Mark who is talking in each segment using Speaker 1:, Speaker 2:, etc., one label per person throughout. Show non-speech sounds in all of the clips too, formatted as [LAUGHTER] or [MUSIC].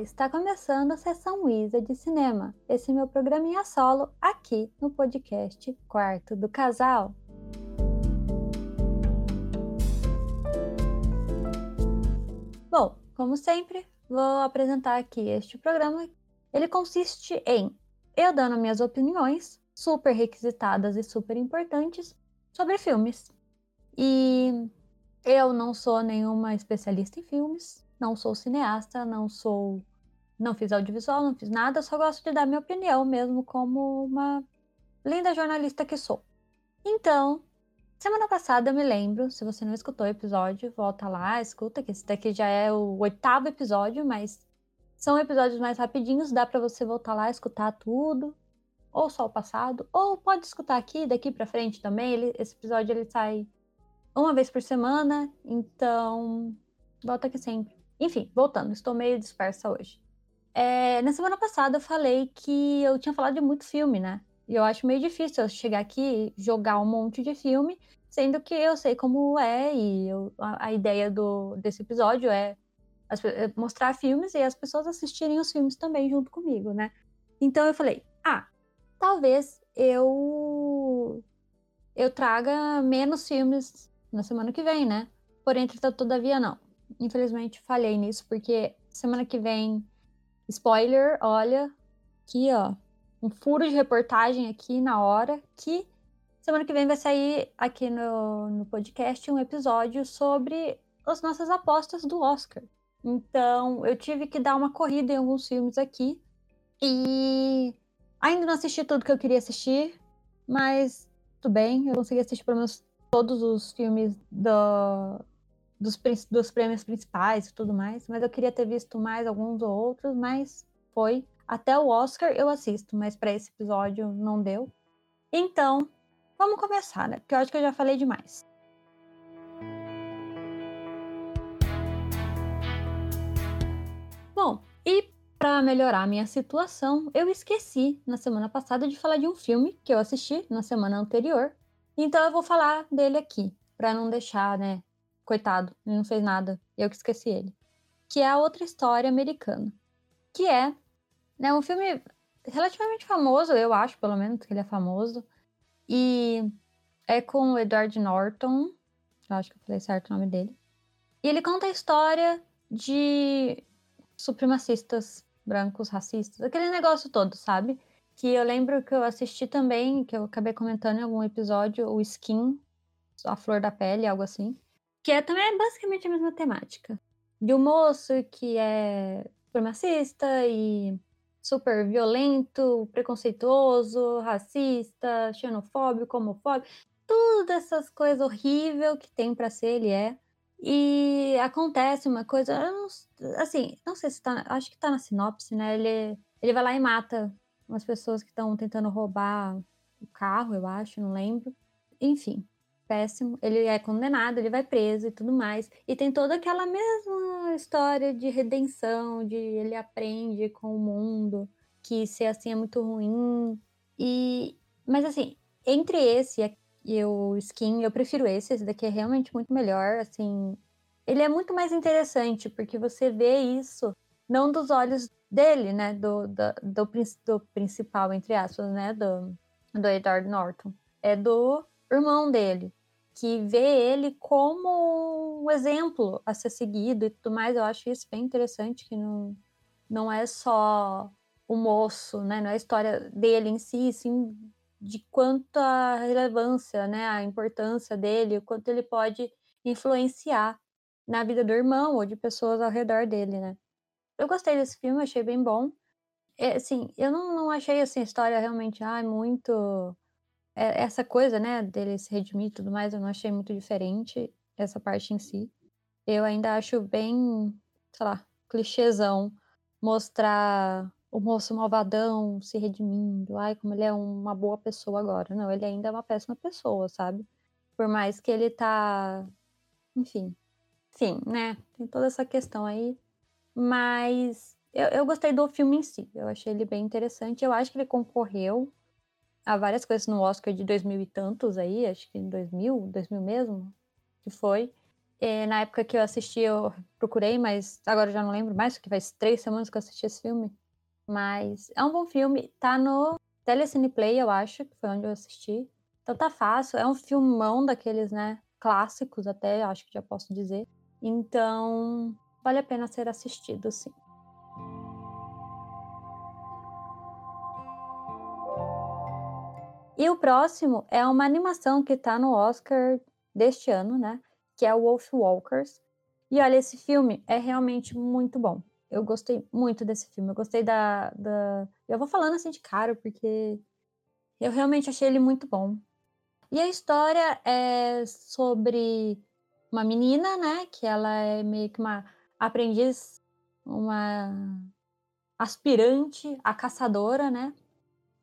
Speaker 1: Está começando a sessão Isa de cinema. Esse meu programinha solo aqui no podcast Quarto do Casal. Bom, como sempre, vou apresentar aqui este programa. Ele consiste em eu dando minhas opiniões, super requisitadas e super importantes, sobre filmes. E eu não sou nenhuma especialista em filmes, não sou cineasta, não sou. Não fiz audiovisual, não fiz nada, só gosto de dar minha opinião mesmo, como uma linda jornalista que sou. Então, semana passada eu me lembro, se você não escutou o episódio, volta lá, escuta, que esse daqui já é o oitavo episódio, mas são episódios mais rapidinhos, dá para você voltar lá, escutar tudo, ou só o passado, ou pode escutar aqui, daqui para frente também. Ele, esse episódio ele sai uma vez por semana, então volta aqui sempre. Enfim, voltando, estou meio dispersa hoje. É, na semana passada eu falei que eu tinha falado de muito filme, né? E eu acho meio difícil eu chegar aqui e jogar um monte de filme, sendo que eu sei como é, e eu, a, a, ideia do, desse episódio é, as, é mostrar filmes e as pessoas assistirem os filmes também junto comigo, né? Então eu falei, ah, talvez eu eu traga menos filmes na semana que vem, né? Porém, todavia não infelizmente falhei nisso, porque semana que vem, spoiler, olha, aqui ó, um furo de reportagem aqui na hora, que semana que vem vai sair aqui no, no podcast um episódio sobre as nossas apostas do Oscar. Então, eu tive que dar uma corrida em alguns filmes aqui. E ainda não assisti tudo que eu queria assistir, mas tudo bem, eu consegui assistir pelo menos todos os filmes do, dos, dos prêmios principais e tudo mais, mas eu queria ter visto mais alguns ou outros, mas foi. Até o Oscar eu assisto, mas para esse episódio não deu. Então, vamos começar, né? Porque eu acho que eu já falei demais. Bom, e para melhorar a minha situação, eu esqueci na semana passada de falar de um filme que eu assisti na semana anterior. Então eu vou falar dele aqui, para não deixar, né, Coitado, ele não fez nada. Eu que esqueci ele. Que é a outra história americana. Que é né, um filme relativamente famoso, eu acho, pelo menos, que ele é famoso. E é com o Edward Norton. Eu acho que eu falei certo o nome dele. E ele conta a história de supremacistas brancos, racistas, aquele negócio todo, sabe? Que eu lembro que eu assisti também, que eu acabei comentando em algum episódio, o Skin, A Flor da Pele, algo assim que é também basicamente a mesma temática. De um moço que é supremacista e super violento, preconceituoso, racista, xenofóbico, homofóbico, todas essas coisas horríveis que tem para ser, ele é. E acontece uma coisa, não, assim, não sei se tá, acho que tá na sinopse, né? Ele, ele vai lá e mata umas pessoas que estão tentando roubar o carro, eu acho, não lembro. Enfim, péssimo, ele é condenado, ele vai preso e tudo mais. E tem toda aquela mesma história de redenção, de ele aprende com o mundo, que ser assim é muito ruim. E mas assim, entre esse e o Skin, eu prefiro esse, esse daqui é realmente muito melhor, assim. Ele é muito mais interessante porque você vê isso não dos olhos dele, né, do, do, do, do principal, entre aspas, né, do, do Edward Norton. É do irmão dele que vê ele como um exemplo a ser seguido e tudo mais. Eu acho isso bem interessante, que não, não é só o moço, né? Não é a história dele em si, sim de quanta relevância, né? A importância dele, o quanto ele pode influenciar na vida do irmão ou de pessoas ao redor dele, né? Eu gostei desse filme, achei bem bom. É, assim, eu não, não achei assim, a história realmente ah, muito essa coisa, né, dele se redimir e tudo mais, eu não achei muito diferente essa parte em si. Eu ainda acho bem, sei lá, clichêzão mostrar o moço malvadão se redimindo, ai, como ele é uma boa pessoa agora. Não, ele ainda é uma péssima pessoa, sabe? Por mais que ele tá. Enfim. Sim, né? Tem toda essa questão aí. Mas eu, eu gostei do filme em si. Eu achei ele bem interessante. Eu acho que ele concorreu há várias coisas no Oscar de 2000 e tantos aí, acho que em 2000, 2000 mesmo, que foi. É, na época que eu assisti, eu procurei, mas agora eu já não lembro mais, porque faz três semanas que eu assisti esse filme. Mas é um bom filme. Tá no Telecine Play, eu acho, que foi onde eu assisti. Então tá fácil. É um filmão daqueles, né? Clássicos até, acho que já posso dizer. Então, vale a pena ser assistido, sim. E o próximo é uma animação que tá no Oscar deste ano, né? Que é o Wolf Walkers. E olha, esse filme é realmente muito bom. Eu gostei muito desse filme. Eu gostei da. da... Eu vou falando assim de cara, porque eu realmente achei ele muito bom. E a história é sobre uma menina, né? Que ela é meio que uma aprendiz, uma aspirante a caçadora, né?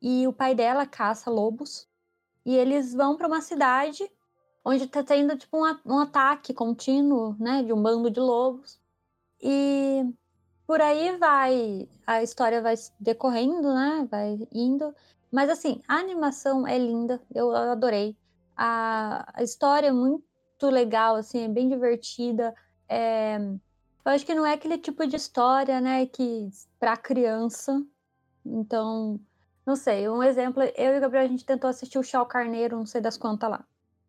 Speaker 1: E o pai dela caça lobos. E eles vão para uma cidade onde tá tendo tipo um, um ataque contínuo, né? De um bando de lobos. E por aí vai, a história vai decorrendo, né? Vai indo. Mas assim, a animação é linda, eu adorei. A, a história é muito legal, assim, é bem divertida. É, eu acho que não é aquele tipo de história, né, que para criança. Então, não sei, um exemplo, eu e o Gabriel a gente tentou assistir o Chau Carneiro, não sei das quantas lá,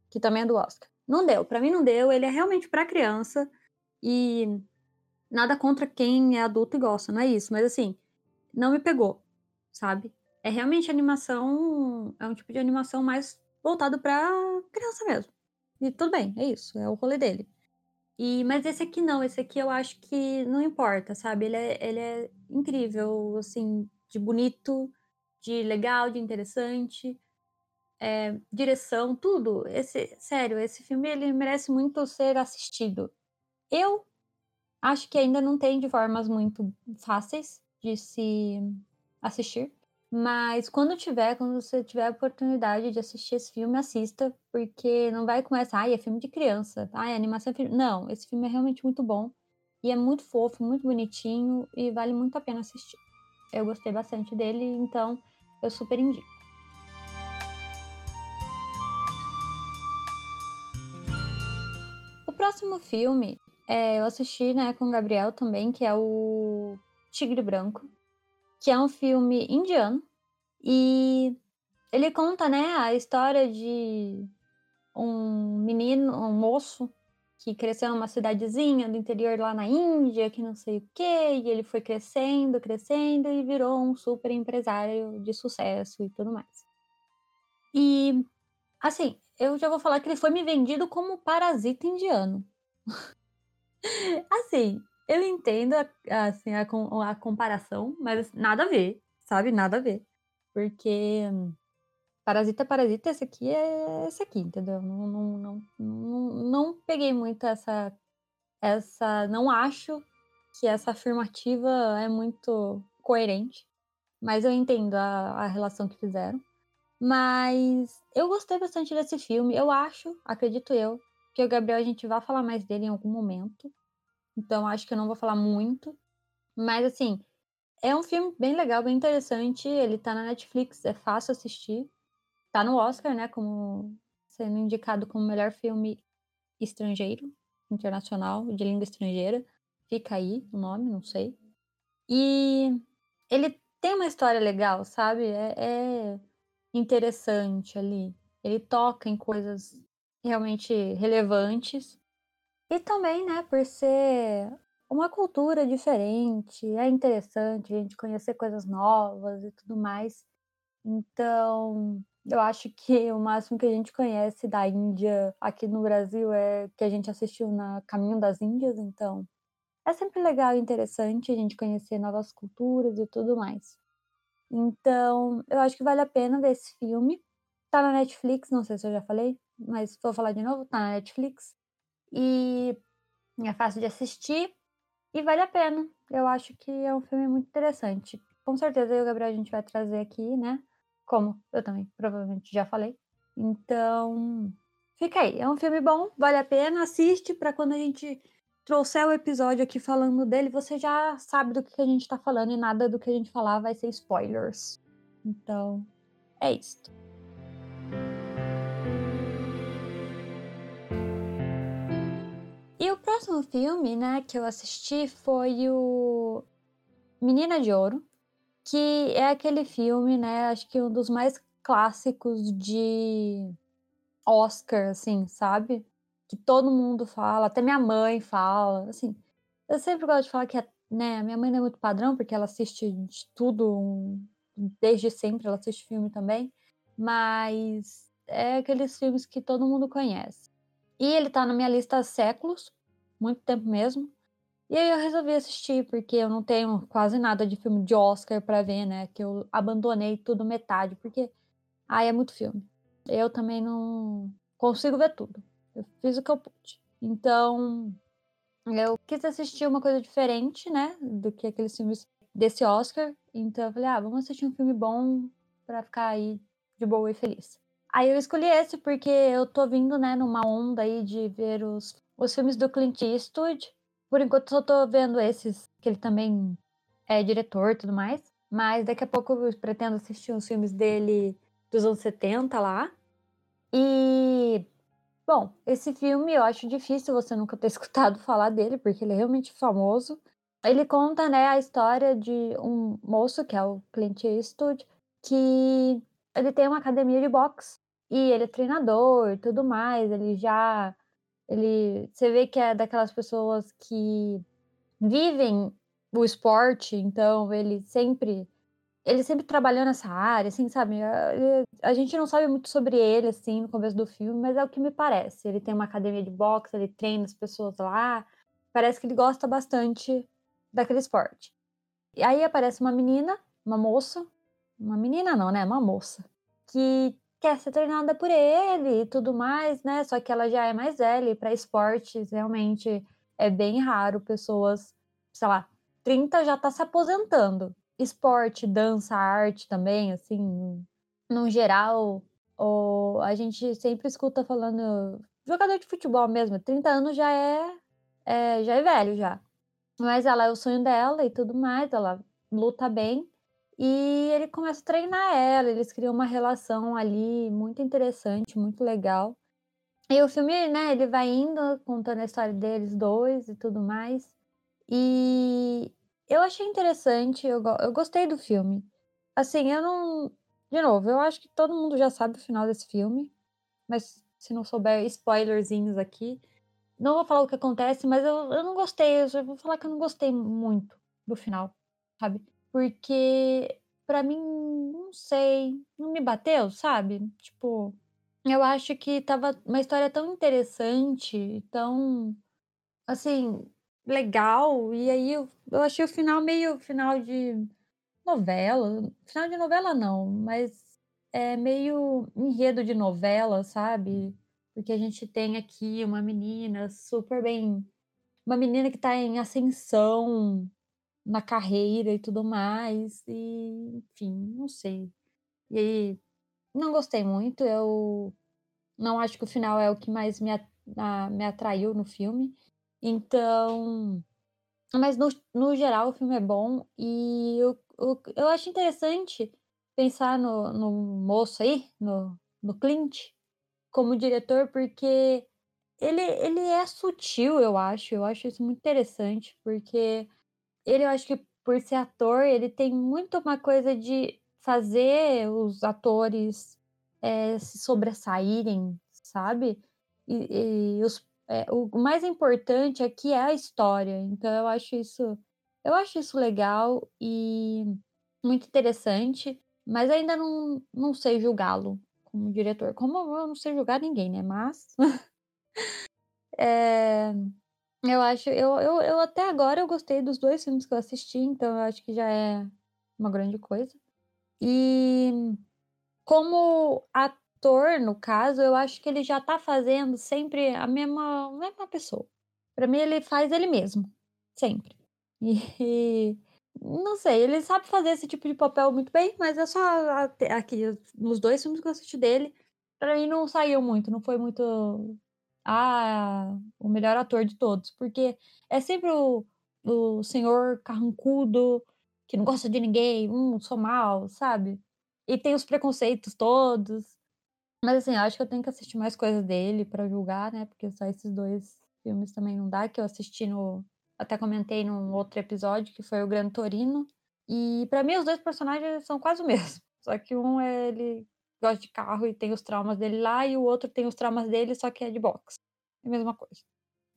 Speaker 1: que também é do Oscar. Não deu, para mim não deu, ele é realmente para criança e nada contra quem é adulto e gosta, não é isso, mas assim, não me pegou, sabe? É realmente animação, é um tipo de animação mais voltado para criança mesmo. E tudo bem, é isso, é o rolê dele. E, mas esse aqui não, esse aqui eu acho que não importa, sabe? Ele é, ele é incrível, assim, de bonito, de legal, de interessante, é, direção, tudo. Esse, sério, esse filme ele merece muito ser assistido. Eu acho que ainda não tem de formas muito fáceis de se assistir. Mas quando tiver, quando você tiver a oportunidade de assistir esse filme, assista, porque não vai começar, ai, é filme de criança, ai, animação é filme. Não, esse filme é realmente muito bom. E é muito fofo, muito bonitinho e vale muito a pena assistir. Eu gostei bastante dele, então eu super indico. O próximo filme é, eu assisti né, com o Gabriel também, que é o Tigre Branco que é um filme indiano e ele conta, né, a história de um menino, um moço que cresceu numa cidadezinha do interior lá na Índia, que não sei o quê, e ele foi crescendo, crescendo e virou um super empresário de sucesso e tudo mais. E assim, eu já vou falar que ele foi me vendido como parasita indiano. [LAUGHS] assim, eu entendo a, assim, a, a comparação, mas nada a ver, sabe? Nada a ver. Porque Parasita, Parasita, esse aqui é esse aqui, entendeu? Não, não, não, não, não peguei muito essa, essa. Não acho que essa afirmativa é muito coerente, mas eu entendo a, a relação que fizeram. Mas eu gostei bastante desse filme. Eu acho, acredito eu, que o Gabriel a gente vai falar mais dele em algum momento. Então acho que eu não vou falar muito. Mas assim, é um filme bem legal, bem interessante. Ele tá na Netflix, é fácil assistir. Tá no Oscar, né? Como sendo indicado como melhor filme estrangeiro, internacional, de língua estrangeira. Fica aí o nome, não sei. E ele tem uma história legal, sabe? É, é interessante ali. Ele toca em coisas realmente relevantes. E também, né, por ser uma cultura diferente, é interessante a gente conhecer coisas novas e tudo mais. Então, eu acho que o máximo que a gente conhece da Índia aqui no Brasil é que a gente assistiu na Caminho das Índias, então é sempre legal e interessante a gente conhecer novas culturas e tudo mais. Então, eu acho que vale a pena ver esse filme. Tá na Netflix, não sei se eu já falei, mas vou falar de novo, tá na Netflix. E é fácil de assistir e vale a pena. Eu acho que é um filme muito interessante. Com certeza eu e o Gabriel a gente vai trazer aqui, né? Como eu também provavelmente já falei. Então, fica aí. É um filme bom, vale a pena. Assiste para quando a gente trouxer o episódio aqui falando dele, você já sabe do que a gente tá falando e nada do que a gente falar vai ser spoilers. Então, é isso. E o próximo filme, né, que eu assisti foi o Menina de Ouro, que é aquele filme, né, acho que um dos mais clássicos de Oscar, assim, sabe? Que todo mundo fala, até minha mãe fala, assim. Eu sempre gosto de falar que, né, a minha mãe não é muito padrão, porque ela assiste de tudo, desde sempre, ela assiste filme também, mas é aqueles filmes que todo mundo conhece. E ele tá na minha lista há séculos, muito tempo mesmo. E aí eu resolvi assistir, porque eu não tenho quase nada de filme de Oscar para ver, né? Que eu abandonei tudo metade, porque ai, é muito filme. Eu também não consigo ver tudo. Eu fiz o que eu pude. Então, eu quis assistir uma coisa diferente, né? Do que aqueles filmes desse Oscar. Então eu falei, ah, vamos assistir um filme bom para ficar aí de boa e feliz. Aí eu escolhi esse porque eu tô vindo, né, numa onda aí de ver os, os filmes do Clint Eastwood por enquanto só tô vendo esses, que ele também é diretor e tudo mais. Mas daqui a pouco eu pretendo assistir uns filmes dele dos anos 70 lá. E. Bom, esse filme eu acho difícil você nunca ter [LAUGHS] escutado falar dele, porque ele é realmente famoso. Ele conta, né, a história de um moço, que é o Clint Eastwood, que ele tem uma academia de boxe. E ele é treinador e tudo mais. Ele já ele, você vê que é daquelas pessoas que vivem o esporte, então ele sempre ele sempre trabalhou nessa área, assim, sabe? Ele, a gente não sabe muito sobre ele, assim, no começo do filme, mas é o que me parece. Ele tem uma academia de boxe, ele treina as pessoas lá. Parece que ele gosta bastante daquele esporte. E aí aparece uma menina, uma moça, uma menina não, né? Uma moça, que quer ser treinada por ele e tudo mais, né? Só que ela já é mais velha para esportes realmente é bem raro pessoas, sei lá, 30 já tá se aposentando. Esporte, dança, arte também, assim, no geral, ou a gente sempre escuta falando jogador de futebol mesmo, 30 anos já é, é já é velho já. Mas ela é o sonho dela e tudo mais, ela luta bem. E ele começa a treinar ela, eles criam uma relação ali muito interessante, muito legal. E o filme, né, ele vai indo contando a história deles dois e tudo mais. E eu achei interessante, eu, eu gostei do filme. Assim, eu não. De novo, eu acho que todo mundo já sabe o final desse filme, mas se não souber spoilerzinhos aqui, não vou falar o que acontece, mas eu, eu não gostei, eu vou falar que eu não gostei muito do final, sabe? Porque para mim, não sei, não me bateu, sabe? Tipo, eu acho que tava uma história tão interessante, tão assim, legal, e aí eu, eu achei o final meio final de novela. Final de novela não, mas é meio enredo de novela, sabe? Porque a gente tem aqui uma menina super bem. Uma menina que tá em ascensão, na carreira e tudo mais, e enfim, não sei. E aí, não gostei muito, eu não acho que o final é o que mais me, a, me atraiu no filme, então. Mas no, no geral o filme é bom e eu, eu, eu acho interessante pensar no, no moço aí, no, no Clint, como diretor, porque ele, ele é sutil, eu acho. Eu acho isso muito interessante, porque ele eu acho que por ser ator, ele tem muito uma coisa de fazer os atores é, se sobressaírem, sabe? E, e os, é, o mais importante aqui é a história. Então eu acho isso, eu acho isso legal e muito interessante, mas ainda não, não sei julgá-lo como diretor. Como eu não sei julgar ninguém, né? Mas é, [LAUGHS] eu acho, eu, eu, eu até agora eu gostei dos dois filmes que eu assisti, então eu acho que já é uma grande coisa. E como ator, no caso, eu acho que ele já tá fazendo sempre a mesma, a mesma pessoa. Para mim, ele faz ele mesmo, sempre. E não sei, ele sabe fazer esse tipo de papel muito bem, mas é só aqui nos dois filmes que eu assisti dele, para mim não saiu muito, não foi muito ah, o melhor ator de todos, porque é sempre o, o senhor carrancudo, que não gosta de ninguém, hum, sou mal, sabe? E tem os preconceitos todos. Mas assim, eu acho que eu tenho que assistir mais coisas dele para julgar, né? Porque só esses dois filmes também não dá, que eu assisti no. Até comentei num outro episódio, que foi o Gran Torino. E para mim os dois personagens são quase o mesmo. Só que um é ele gosta de carro e tem os traumas dele lá, e o outro tem os traumas dele, só que é de boxe. É a mesma coisa.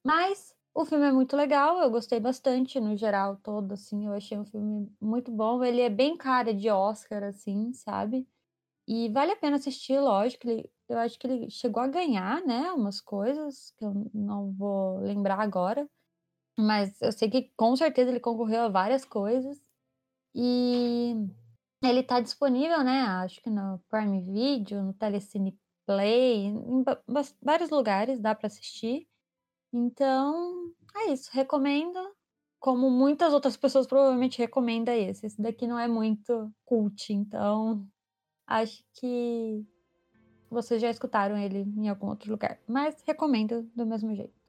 Speaker 1: Mas o filme é muito legal, eu gostei bastante no geral todo, assim, eu achei um filme muito bom. Ele é bem cara de Oscar, assim, sabe? E vale a pena assistir, lógico. Ele, eu acho que ele chegou a ganhar, né? Umas coisas que eu não vou lembrar agora. Mas eu sei que com certeza ele concorreu a várias coisas. E ele tá disponível, né? Acho que no Prime Video, no Telecine Play, em vários lugares dá para assistir. Então, é isso. Recomendo. Como muitas outras pessoas provavelmente recomendam esse. Esse daqui não é muito cult, então Acho que vocês já escutaram ele em algum outro lugar, mas recomendo do mesmo jeito.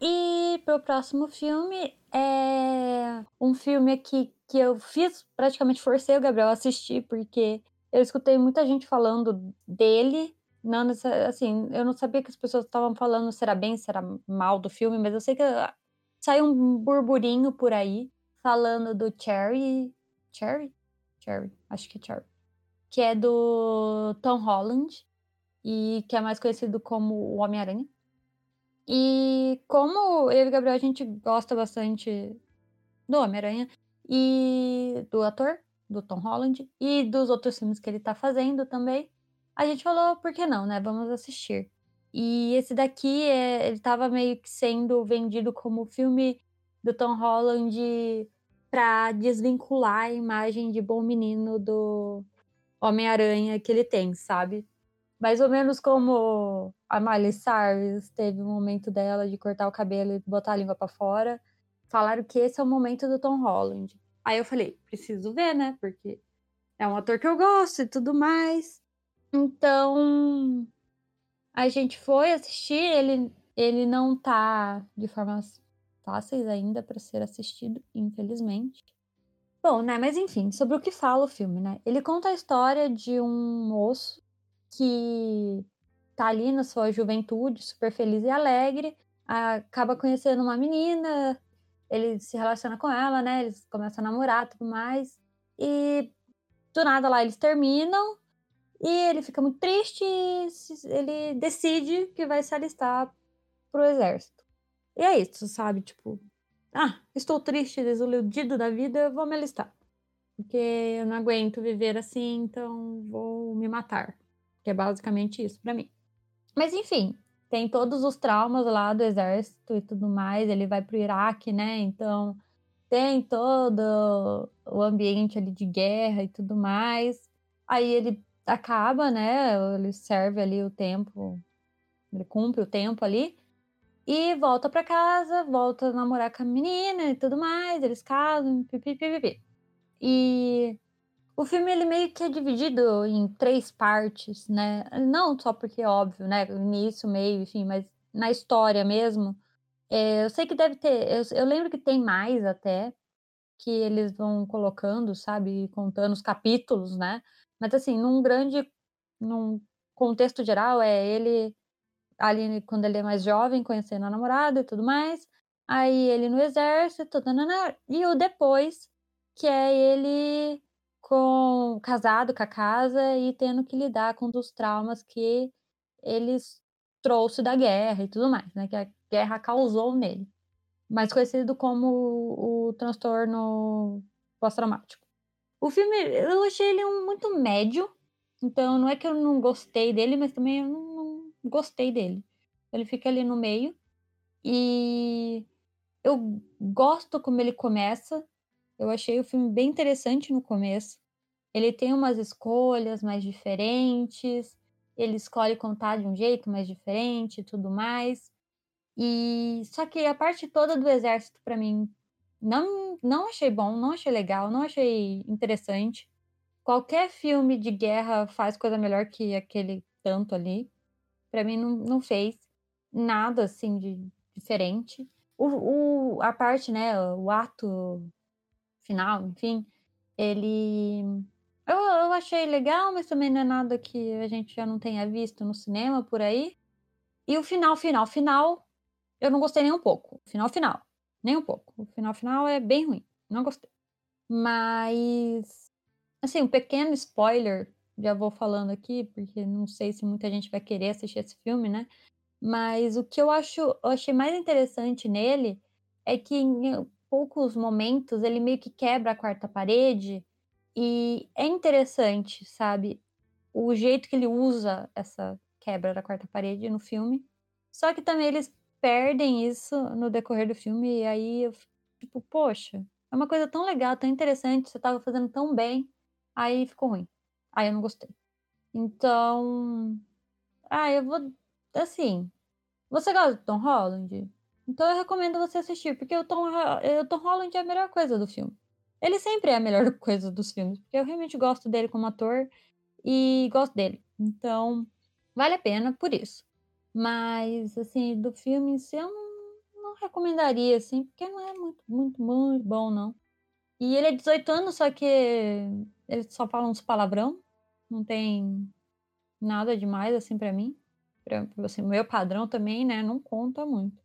Speaker 1: E pro próximo filme é um filme aqui que eu fiz, praticamente forcei o Gabriel a assistir, porque eu escutei muita gente falando dele. Não, assim, eu não sabia que as pessoas estavam falando se era bem, se era mal do filme, mas eu sei que saiu um burburinho por aí falando do Cherry. Cherry? Cherry, acho que é Cherry. Que é do Tom Holland e que é mais conhecido como o Homem-Aranha. E como eu e o Gabriel a gente gosta bastante do Homem-Aranha e do ator, do Tom Holland, e dos outros filmes que ele tá fazendo também, a gente falou, por que não, né? Vamos assistir. E esse daqui, é, ele tava meio que sendo vendido como filme do Tom Holland para desvincular a imagem de bom menino do Homem-Aranha que ele tem, sabe? Mais ou menos como a Miley Cyrus teve um momento dela de cortar o cabelo e botar a língua para fora. Falaram que esse é o momento do Tom Holland. Aí eu falei, preciso ver, né? Porque é um ator que eu gosto e tudo mais. Então, a gente foi assistir, ele, ele não tá de forma fáceis ainda para ser assistido, infelizmente. Bom, né, mas enfim, sobre o que fala o filme, né? Ele conta a história de um moço que tá ali na sua juventude, super feliz e alegre, acaba conhecendo uma menina, ele se relaciona com ela, né? Eles começam a namorar tudo mais. E do nada lá eles terminam e ele fica muito triste e ele decide que vai se alistar pro exército. E é isso, sabe? Tipo, ah, estou triste, desiludido da vida, vou me alistar. Porque eu não aguento viver assim, então vou me matar. É basicamente isso para mim. Mas enfim, tem todos os traumas lá do exército e tudo mais. Ele vai pro Iraque, né? Então tem todo o ambiente ali de guerra e tudo mais. Aí ele acaba, né? Ele serve ali o tempo, ele cumpre o tempo ali e volta para casa, volta a namorar com a menina e tudo mais, eles casam, pipipipipi. E o filme ele meio que é dividido em três partes, né? Não só porque é óbvio, né? Início, meio, enfim, mas na história mesmo. É, eu sei que deve ter. Eu, eu, lembro que tem mais até, que eles vão colocando, sabe? Contando os capítulos, né? Mas assim, num grande. Num contexto geral, é ele ali quando ele é mais jovem, conhecendo a namorada e tudo mais. Aí ele no exército, tanana, e o depois, que é ele com casado com a casa e tendo que lidar com os traumas que eles trouxe da guerra e tudo mais, né? Que a guerra causou nele. Mais conhecido como o, transtorno pós-traumático. O filme, eu achei ele um, muito médio, então não é que eu não gostei dele, mas também eu não gostei dele. Ele fica ali no meio. E eu gosto como ele começa. Eu achei o filme bem interessante no começo. Ele tem umas escolhas mais diferentes. Ele escolhe contar de um jeito mais diferente tudo mais. E só que a parte toda do exército para mim não não achei bom, não achei legal, não achei interessante. Qualquer filme de guerra faz coisa melhor que aquele tanto ali para mim não, não fez nada assim de diferente. O, o, a parte, né, o ato final, enfim, ele. Achei legal, mas também não é nada que a gente já não tenha visto no cinema por aí. E o final, final, final, eu não gostei nem um pouco. Final, final, nem um pouco. O final, final é bem ruim. Não gostei. Mas, assim, um pequeno spoiler, já vou falando aqui, porque não sei se muita gente vai querer assistir esse filme, né? Mas o que eu acho, eu achei mais interessante nele é que em poucos momentos ele meio que quebra a quarta parede e é interessante, sabe? O jeito que ele usa essa quebra da quarta parede no filme. Só que também eles perdem isso no decorrer do filme e aí eu tipo, poxa, é uma coisa tão legal, tão interessante, você estava fazendo tão bem, aí ficou ruim. Aí eu não gostei. Então, ah, eu vou assim, você gosta do Tom Holland? Então eu recomendo você assistir, porque o Tom, o Tom Holland é a melhor coisa do filme. Ele sempre é a melhor [LAUGHS] coisa dos filmes, porque eu realmente gosto dele como ator e gosto dele. Então, vale a pena por isso. Mas, assim, do filme em si, eu não, não recomendaria, assim, porque não é muito, muito, muito bom, não. E ele é 18 anos, só que ele só fala uns palavrão. Não tem nada demais, assim, para mim. Pra, assim, meu padrão também, né, não conta muito.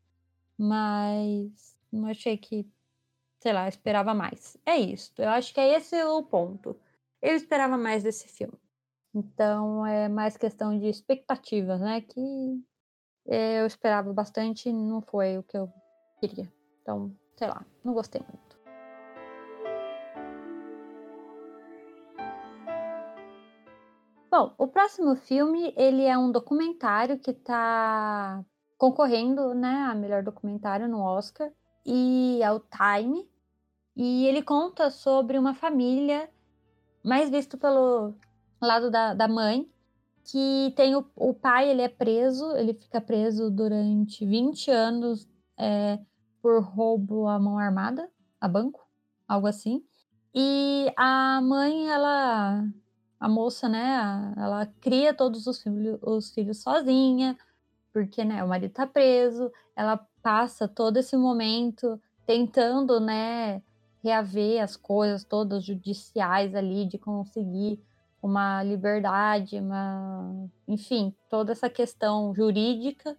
Speaker 1: Mas não achei que, sei lá, esperava mais. É isso. Eu acho que é esse o ponto. Eu esperava mais desse filme. Então é mais questão de expectativas, né? Que eu esperava bastante e não foi o que eu queria. Então, sei lá, não gostei muito. Bom, o próximo filme, ele é um documentário que está concorrendo, né, a melhor documentário no Oscar, e é o Time. E ele conta sobre uma família, mais visto pelo lado da, da mãe, que tem o, o pai, ele é preso, ele fica preso durante 20 anos é, por roubo à mão armada, a banco, algo assim. E a mãe, ela, a moça, né, ela cria todos os filhos, os filhos sozinha, porque né, o marido tá preso, ela passa todo esse momento tentando, né, reaver as coisas todas judiciais ali, de conseguir uma liberdade, uma, enfim, toda essa questão jurídica.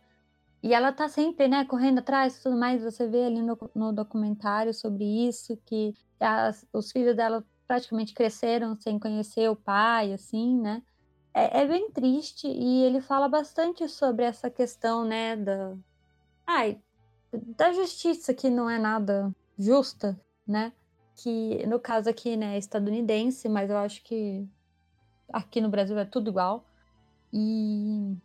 Speaker 1: E ela tá sempre, né, correndo atrás e tudo mais. Você vê ali no, no documentário sobre isso, que as, os filhos dela praticamente cresceram sem conhecer o pai, assim, né? é, é, bem triste e ele fala bastante sobre essa questão, né, da, ai, da justiça que não é nada justa, né? Que no caso aqui, né, é estadunidense, mas eu acho que aqui no Brasil é tudo igual. E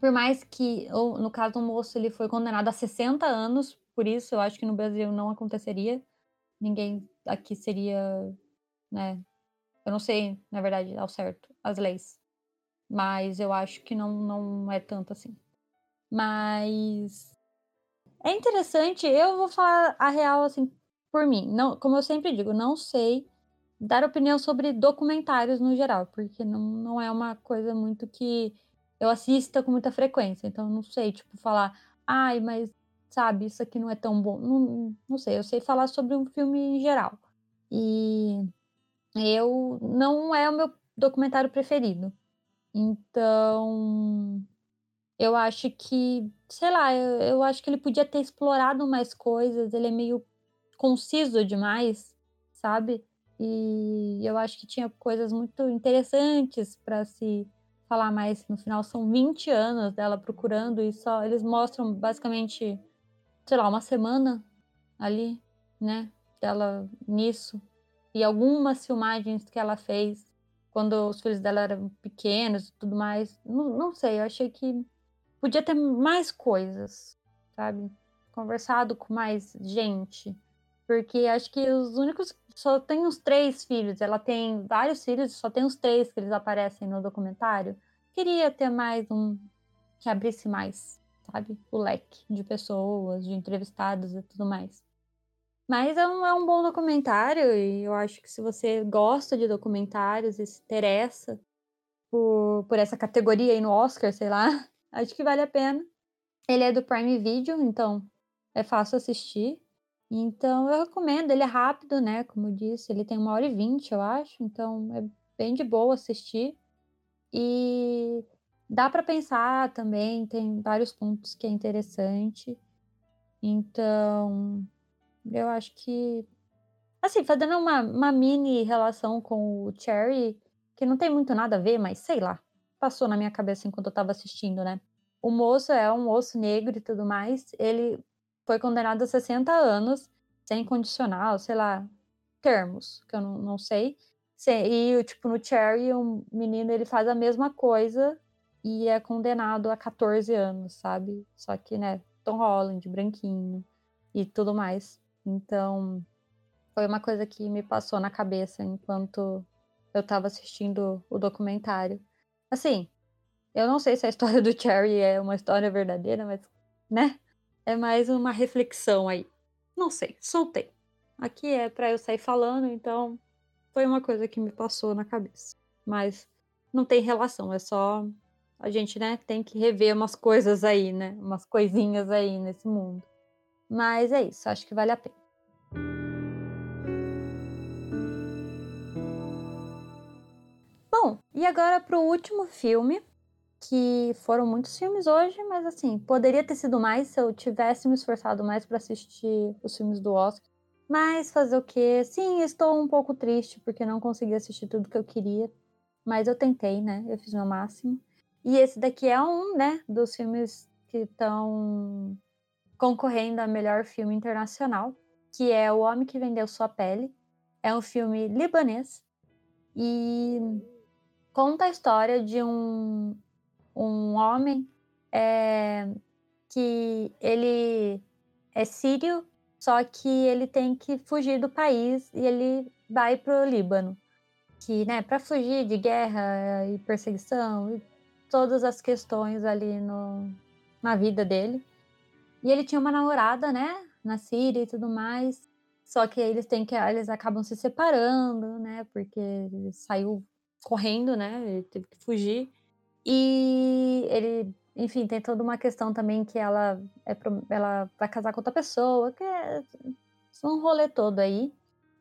Speaker 1: por mais que, ou, no caso do moço, ele foi condenado a 60 anos, por isso eu acho que no Brasil não aconteceria. Ninguém aqui seria, né? Eu não sei, na verdade, ao certo, as leis mas eu acho que não, não é tanto assim. Mas é interessante, eu vou falar a real assim por mim. Não, como eu sempre digo, não sei dar opinião sobre documentários no geral, porque não, não é uma coisa muito que eu assista com muita frequência. Então não sei, tipo, falar, ai, mas sabe, isso aqui não é tão bom. Não, não sei, eu sei falar sobre um filme em geral. E eu não é o meu documentário preferido. Então, eu acho que, sei lá, eu, eu acho que ele podia ter explorado mais coisas, ele é meio conciso demais, sabe? E eu acho que tinha coisas muito interessantes para se falar mais. No final, são 20 anos dela procurando e só eles mostram basicamente, sei lá, uma semana ali, né? Dela nisso. E algumas filmagens que ela fez quando os filhos dela eram pequenos e tudo mais. Não, não sei, eu achei que podia ter mais coisas, sabe? Conversado com mais gente. Porque acho que os únicos. Só tem os três filhos. Ela tem vários filhos, só tem os três que eles aparecem no documentário. Queria ter mais um. que abrisse mais, sabe? O leque de pessoas, de entrevistados e tudo mais. Mas é um, é um bom documentário e eu acho que se você gosta de documentários e se interessa por, por essa categoria aí no Oscar, sei lá, [LAUGHS] acho que vale a pena. Ele é do Prime Video, então é fácil assistir. Então eu recomendo, ele é rápido, né? Como eu disse, ele tem uma hora e vinte, eu acho, então é bem de boa assistir. E dá para pensar também, tem vários pontos que é interessante. Então, eu acho que. Assim, fazendo uma, uma mini relação com o Cherry, que não tem muito nada a ver, mas sei lá, passou na minha cabeça enquanto eu tava assistindo, né? O moço é um moço negro e tudo mais. Ele foi condenado a 60 anos, sem condicional, sei lá, termos, que eu não, não sei. E, tipo, no Cherry, um menino, ele faz a mesma coisa e é condenado a 14 anos, sabe? Só que, né, Tom Holland, branquinho e tudo mais. Então, foi uma coisa que me passou na cabeça enquanto eu tava assistindo o documentário. Assim, eu não sei se a história do Cherry é uma história verdadeira, mas, né? É mais uma reflexão aí. Não sei, soltei. Aqui é para eu sair falando, então foi uma coisa que me passou na cabeça. Mas não tem relação, é só a gente, né, tem que rever umas coisas aí, né? Umas coisinhas aí nesse mundo. Mas é isso, acho que vale a pena. Bom, e agora para o último filme, que foram muitos filmes hoje, mas assim, poderia ter sido mais se eu tivesse me esforçado mais para assistir os filmes do Oscar. Mas fazer o quê? Sim, estou um pouco triste porque não consegui assistir tudo que eu queria, mas eu tentei, né? Eu fiz meu máximo. E esse daqui é um, né, dos filmes que estão concorrendo a melhor filme internacional, que é O Homem que Vendeu Sua Pele. É um filme libanês e conta a história de um, um homem é, que ele é sírio, só que ele tem que fugir do país e ele vai para o Líbano, que, né, para fugir de guerra e perseguição e todas as questões ali no, na vida dele. E ele tinha uma namorada, né, na Síria e tudo mais. Só que eles têm que eles acabam se separando, né, porque ele saiu correndo, né, ele teve que fugir. E ele, enfim, tem toda uma questão também que ela é ela vai casar com outra pessoa, que é um rolê todo aí.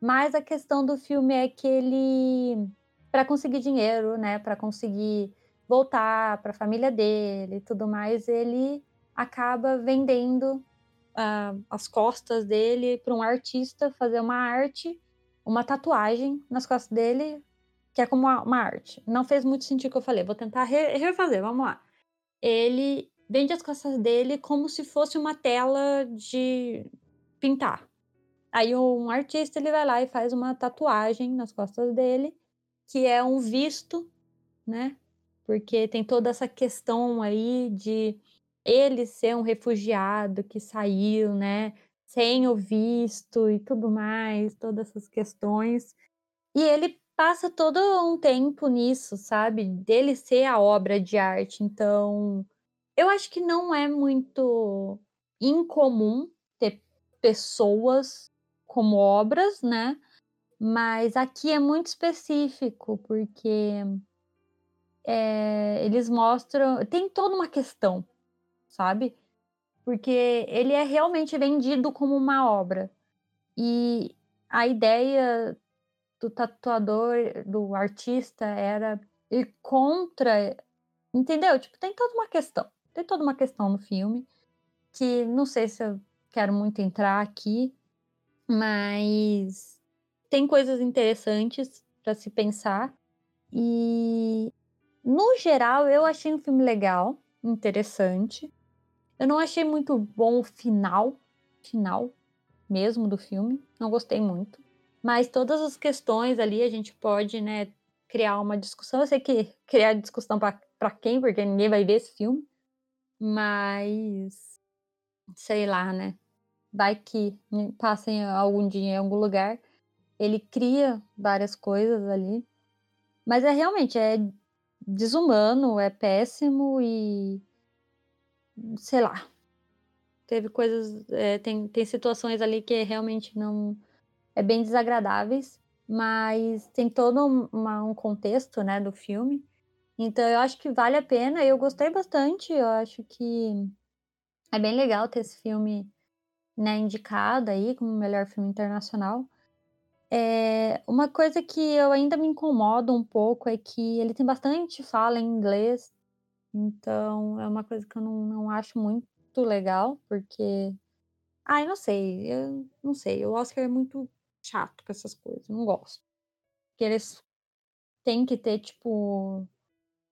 Speaker 1: Mas a questão do filme é que ele para conseguir dinheiro, né, para conseguir voltar para a família dele e tudo mais, ele acaba vendendo uh, as costas dele para um artista fazer uma arte, uma tatuagem nas costas dele, que é como uma, uma arte. Não fez muito sentido o que eu falei, vou tentar re refazer, vamos lá. Ele vende as costas dele como se fosse uma tela de pintar. Aí um artista ele vai lá e faz uma tatuagem nas costas dele, que é um visto, né, porque tem toda essa questão aí de ele ser um refugiado que saiu, né, sem o visto e tudo mais, todas essas questões. E ele passa todo um tempo nisso, sabe? Dele ser a obra de arte. Então, eu acho que não é muito incomum ter pessoas como obras, né? Mas aqui é muito específico, porque é, eles mostram. Tem toda uma questão, sabe? Porque ele é realmente vendido como uma obra. E a ideia do tatuador, do artista, era ir contra. Entendeu? Tipo, tem toda uma questão. Tem toda uma questão no filme que não sei se eu quero muito entrar aqui, mas tem coisas interessantes para se pensar. E no geral, eu achei um filme legal, interessante. Eu não achei muito bom o final, final mesmo do filme. Não gostei muito. Mas todas as questões ali a gente pode, né, criar uma discussão. Eu sei que [LAUGHS] criar discussão para quem, porque ninguém vai ver esse filme. Mas sei lá, né? Vai que passem algum dia em algum lugar. Ele cria várias coisas ali. Mas é realmente é desumano, é péssimo e. sei lá. Teve coisas. É, tem, tem situações ali que realmente não. É bem desagradáveis, mas tem todo uma, um contexto, né, do filme. Então eu acho que vale a pena. Eu gostei bastante. Eu acho que é bem legal ter esse filme né, indicado aí como melhor filme internacional. Eh, uma coisa que eu ainda me incomodo um pouco é que ele tem bastante fala em inglês, então é uma coisa que eu não não acho muito legal, porque ai, não sei, eu não sei, o Oscar é muito chato com essas coisas, não gosto. Que eles têm que ter, tipo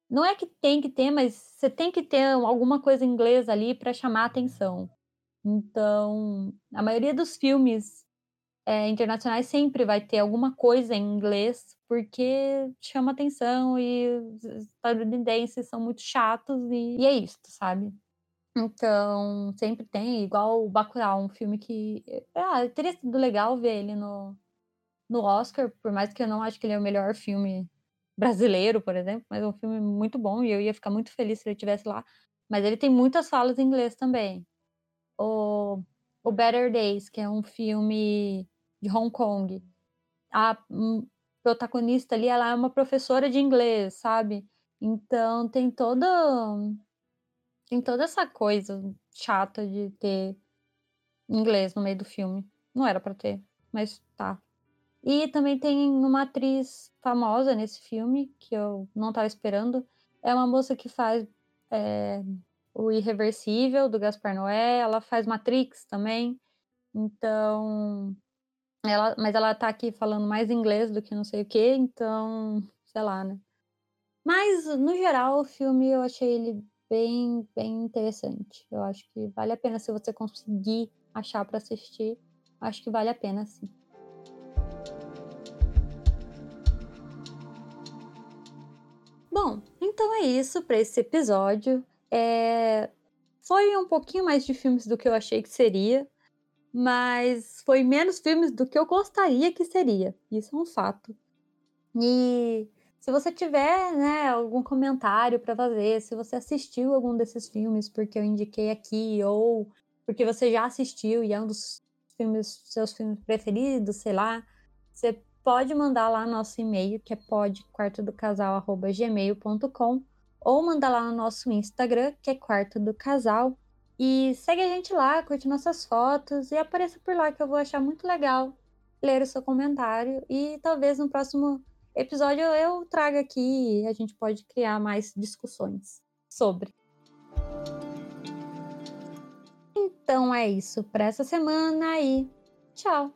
Speaker 1: não é que tem que ter, mas você tem que ter alguma coisa em inglês ali pra chamar atenção. Então, a maioria dos filmes, eh, internacionais sempre vai ter alguma coisa em inglês, porque chama atenção e os estadunidenses são muito chatos e e é isto, sabe. Então, sempre tem, igual o Bacurau, um filme que, ah, teria sido legal ver ele no no Oscar, por mais que eu não acho que ele é o melhor filme brasileiro, por exemplo, mas é um filme muito bom e eu ia ficar muito feliz se ele estivesse lá, mas ele tem muitas falas em inglês também. O o Better Days, que é um filme de Hong Kong, a, hum, protagonista ali, ela é uma professora de inglês, sabe. Então tem toda tem toda essa coisa chata de ter inglês no meio do filme. Não era pra ter, mas tá. E também tem uma atriz famosa nesse filme, que eu não estava esperando, é uma moça que faz, eh, o Irreversível, do Gaspar Noé, ela faz Matrix também, então ela mas ela tá aqui falando mais inglês do que não sei o quê, então, sei lá, né. Mas, no geral, o filme eu achei ele bem bem interessante. Eu acho que vale a pena se você conseguir achar pra assistir, acho que vale a pena sim. Bom, então é isso pra esse episódio. Eh, foi um pouquinho mais de filmes do que eu achei que seria, mas foi menos filmes do que eu gostaria que seria, isso é um fato. E se você tiver, né, algum comentário pra fazer, se você assistiu algum desses filmes porque eu indiquei aqui ou porque você já assistiu e é um dos filmes seus filmes preferidos, sei lá, você pode mandar lá nosso e-mail que é podquartodocasal@gmail.com ou mandar lá no nosso Instagram, que é Quarto do Casal, e segue a gente lá, curte nossas fotos e apareça por lá que eu vou achar muito legal ler o seu comentário e talvez no próximo episódio eu traga aqui e a gente pode criar mais discussões sobre. Então é isso pra essa semana e tchau.